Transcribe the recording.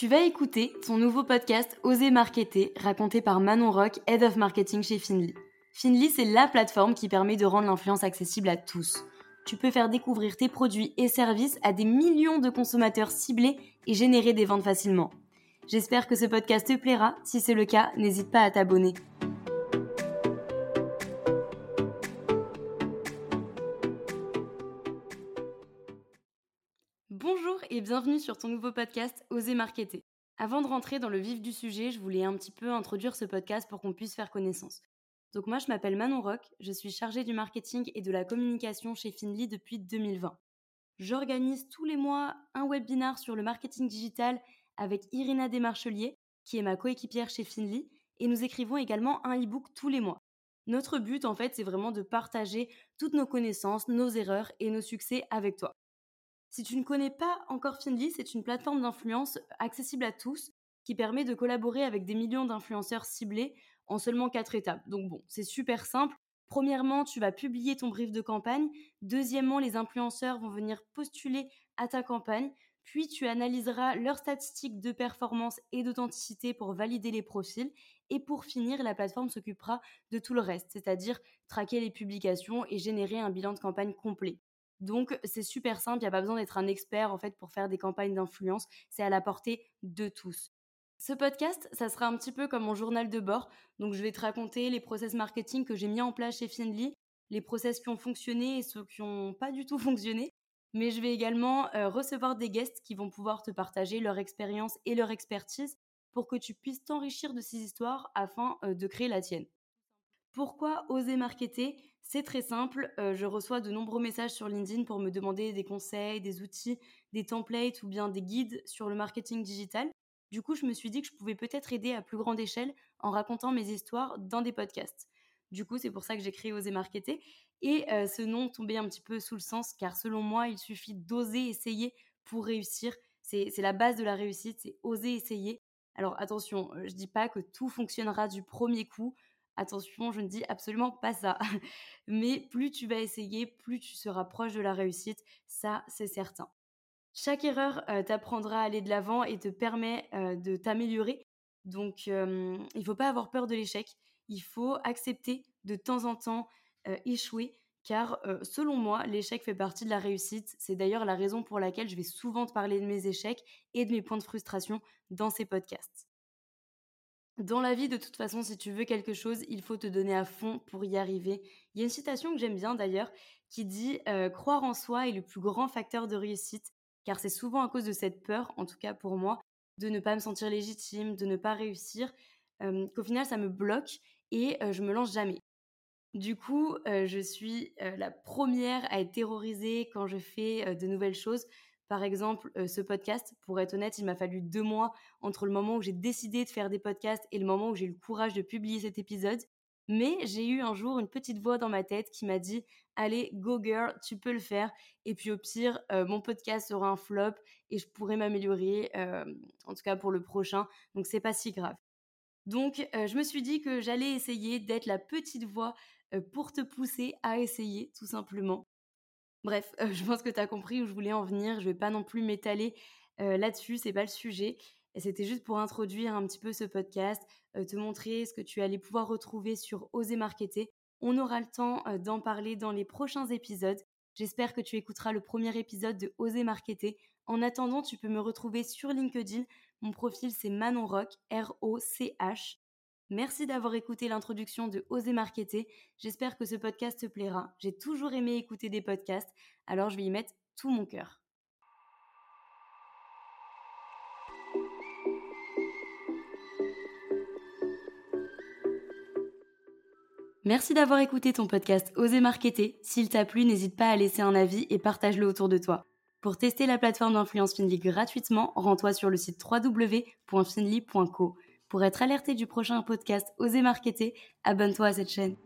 Tu vas écouter ton nouveau podcast Oser Marketer, raconté par Manon Rock, Head of Marketing chez Finly. Finly, c'est la plateforme qui permet de rendre l'influence accessible à tous. Tu peux faire découvrir tes produits et services à des millions de consommateurs ciblés et générer des ventes facilement. J'espère que ce podcast te plaira. Si c'est le cas, n'hésite pas à t'abonner. Bienvenue sur ton nouveau podcast Oser Marketer. Avant de rentrer dans le vif du sujet, je voulais un petit peu introduire ce podcast pour qu'on puisse faire connaissance. Donc moi je m'appelle Manon Rock, je suis chargée du marketing et de la communication chez Finly depuis 2020. J'organise tous les mois un webinar sur le marketing digital avec Irina Desmarchelier, qui est ma coéquipière chez Finly, et nous écrivons également un e-book tous les mois. Notre but, en fait, c'est vraiment de partager toutes nos connaissances, nos erreurs et nos succès avec toi. Si tu ne connais pas encore Finly, c'est une plateforme d'influence accessible à tous qui permet de collaborer avec des millions d'influenceurs ciblés en seulement quatre étapes. Donc bon, c'est super simple. Premièrement, tu vas publier ton brief de campagne. Deuxièmement, les influenceurs vont venir postuler à ta campagne. Puis tu analyseras leurs statistiques de performance et d'authenticité pour valider les profils. Et pour finir, la plateforme s'occupera de tout le reste, c'est-à-dire traquer les publications et générer un bilan de campagne complet. Donc c'est super simple, il n'y a pas besoin d'être un expert en fait pour faire des campagnes d'influence, c'est à la portée de tous. Ce podcast, ça sera un petit peu comme mon journal de bord. Donc je vais te raconter les process marketing que j'ai mis en place chez Finly, les process qui ont fonctionné et ceux qui n'ont pas du tout fonctionné mais je vais également euh, recevoir des guests qui vont pouvoir te partager leur expérience et leur expertise pour que tu puisses t'enrichir de ces histoires afin euh, de créer la tienne. Pourquoi oser marketer? C'est très simple, euh, je reçois de nombreux messages sur LinkedIn pour me demander des conseils, des outils, des templates ou bien des guides sur le marketing digital. Du coup, je me suis dit que je pouvais peut-être aider à plus grande échelle en racontant mes histoires dans des podcasts. Du coup, c'est pour ça que j'ai créé Oser Marketer. Et ce nom tombait un petit peu sous le sens, car selon moi, il suffit d'oser essayer pour réussir. C'est la base de la réussite, c'est oser essayer. Alors attention, je ne dis pas que tout fonctionnera du premier coup. Attention, je ne dis absolument pas ça. Mais plus tu vas essayer, plus tu seras proche de la réussite. Ça, c'est certain. Chaque erreur t'apprendra à aller de l'avant et te permet de t'améliorer. Donc, il ne faut pas avoir peur de l'échec. Il faut accepter de temps en temps euh, échouer car euh, selon moi, l'échec fait partie de la réussite. C'est d'ailleurs la raison pour laquelle je vais souvent te parler de mes échecs et de mes points de frustration dans ces podcasts. Dans la vie, de toute façon, si tu veux quelque chose, il faut te donner à fond pour y arriver. Il y a une citation que j'aime bien d'ailleurs qui dit euh, Croire en soi est le plus grand facteur de réussite, car c'est souvent à cause de cette peur, en tout cas pour moi, de ne pas me sentir légitime, de ne pas réussir, qu'au final ça me bloque et je me lance jamais. Du coup, je suis la première à être terrorisée quand je fais de nouvelles choses. Par exemple, ce podcast, pour être honnête, il m'a fallu deux mois entre le moment où j'ai décidé de faire des podcasts et le moment où j'ai eu le courage de publier cet épisode. Mais j'ai eu un jour une petite voix dans ma tête qui m'a dit Allez, go girl, tu peux le faire. Et puis au pire, mon podcast sera un flop et je pourrai m'améliorer, en tout cas pour le prochain. Donc c'est pas si grave. Donc je me suis dit que j'allais essayer d'être la petite voix euh, pour te pousser à essayer, tout simplement. Bref, euh, je pense que tu as compris où je voulais en venir. Je vais pas non plus m'étaler euh, là-dessus, c'est pas le sujet. C'était juste pour introduire un petit peu ce podcast, te montrer ce que tu allais pouvoir retrouver sur Oser Marketer. On aura le temps d'en parler dans les prochains épisodes. J'espère que tu écouteras le premier épisode de Oser Marketer. En attendant, tu peux me retrouver sur LinkedIn. Mon profil, c'est Manon Rock, R-O-C-H. Merci d'avoir écouté l'introduction de Oser Marketer. J'espère que ce podcast te plaira. J'ai toujours aimé écouter des podcasts, alors je vais y mettre tout mon cœur. Merci d'avoir écouté ton podcast Oser Marketer. S'il t'a plu, n'hésite pas à laisser un avis et partage-le autour de toi. Pour tester la plateforme d'influence Finly gratuitement, rends-toi sur le site www.finly.co. Pour être alerté du prochain podcast Oser Marketer, abonne-toi à cette chaîne.